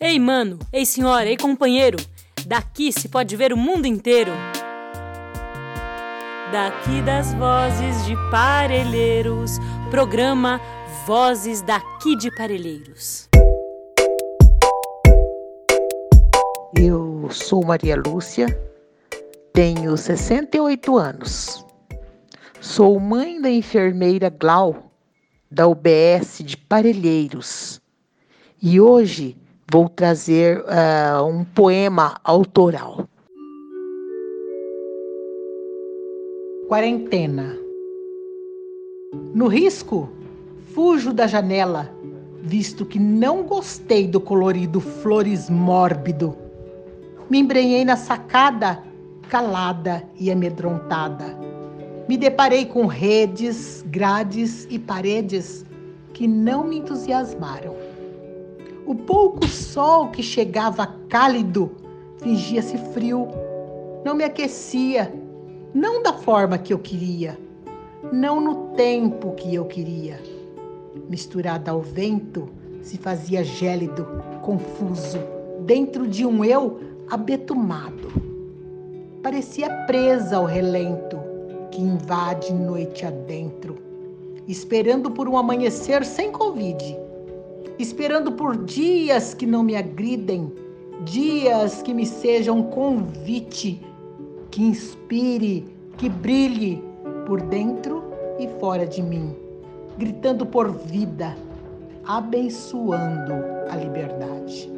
Ei, mano, ei, senhora, ei, companheiro, daqui se pode ver o mundo inteiro. Daqui das vozes de Parelheiros, programa Vozes daqui de Parelheiros. Eu sou Maria Lúcia, tenho 68 anos. Sou mãe da enfermeira Glau, da UBS de Parelheiros. E hoje vou trazer uh, um poema autoral. Quarentena. No risco, fujo da janela, visto que não gostei do colorido flores mórbido. Me embrenhei na sacada, calada e amedrontada. Me deparei com redes, grades e paredes que não me entusiasmaram o pouco sol que chegava cálido fingia-se frio, não me aquecia, não da forma que eu queria, não no tempo que eu queria. Misturada ao vento, se fazia gélido, confuso, dentro de um eu abetumado. Parecia presa ao relento que invade noite adentro, esperando por um amanhecer sem convite esperando por dias que não me agridem, dias que me sejam convite, que inspire, que brilhe por dentro e fora de mim, gritando por vida, abençoando a liberdade.